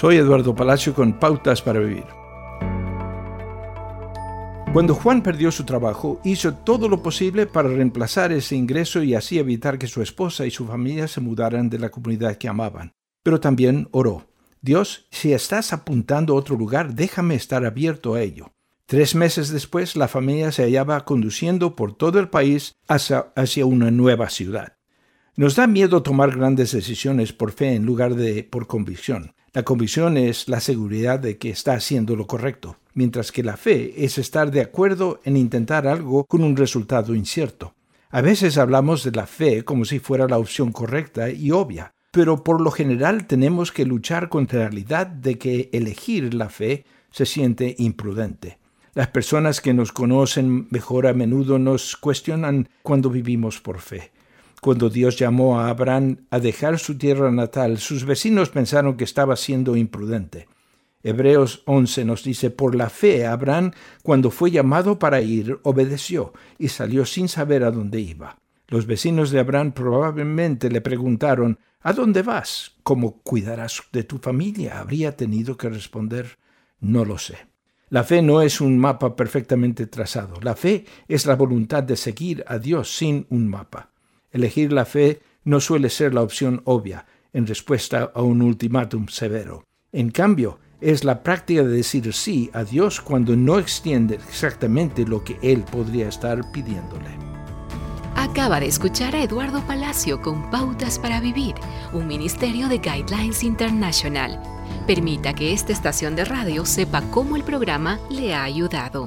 Soy Eduardo Palacio con Pautas para Vivir. Cuando Juan perdió su trabajo, hizo todo lo posible para reemplazar ese ingreso y así evitar que su esposa y su familia se mudaran de la comunidad que amaban. Pero también oró. Dios, si estás apuntando a otro lugar, déjame estar abierto a ello. Tres meses después, la familia se hallaba conduciendo por todo el país hacia, hacia una nueva ciudad. Nos da miedo tomar grandes decisiones por fe en lugar de por convicción. La convicción es la seguridad de que está haciendo lo correcto, mientras que la fe es estar de acuerdo en intentar algo con un resultado incierto. A veces hablamos de la fe como si fuera la opción correcta y obvia, pero por lo general tenemos que luchar contra la realidad de que elegir la fe se siente imprudente. Las personas que nos conocen mejor a menudo nos cuestionan cuando vivimos por fe. Cuando Dios llamó a Abraham a dejar su tierra natal, sus vecinos pensaron que estaba siendo imprudente. Hebreos 11 nos dice, por la fe Abraham, cuando fue llamado para ir, obedeció y salió sin saber a dónde iba. Los vecinos de Abraham probablemente le preguntaron, ¿A dónde vas? ¿Cómo cuidarás de tu familia? Habría tenido que responder, no lo sé. La fe no es un mapa perfectamente trazado. La fe es la voluntad de seguir a Dios sin un mapa. Elegir la fe no suele ser la opción obvia en respuesta a un ultimátum severo. En cambio, es la práctica de decir sí a Dios cuando no extiende exactamente lo que Él podría estar pidiéndole. Acaba de escuchar a Eduardo Palacio con Pautas para Vivir, un ministerio de Guidelines International. Permita que esta estación de radio sepa cómo el programa le ha ayudado.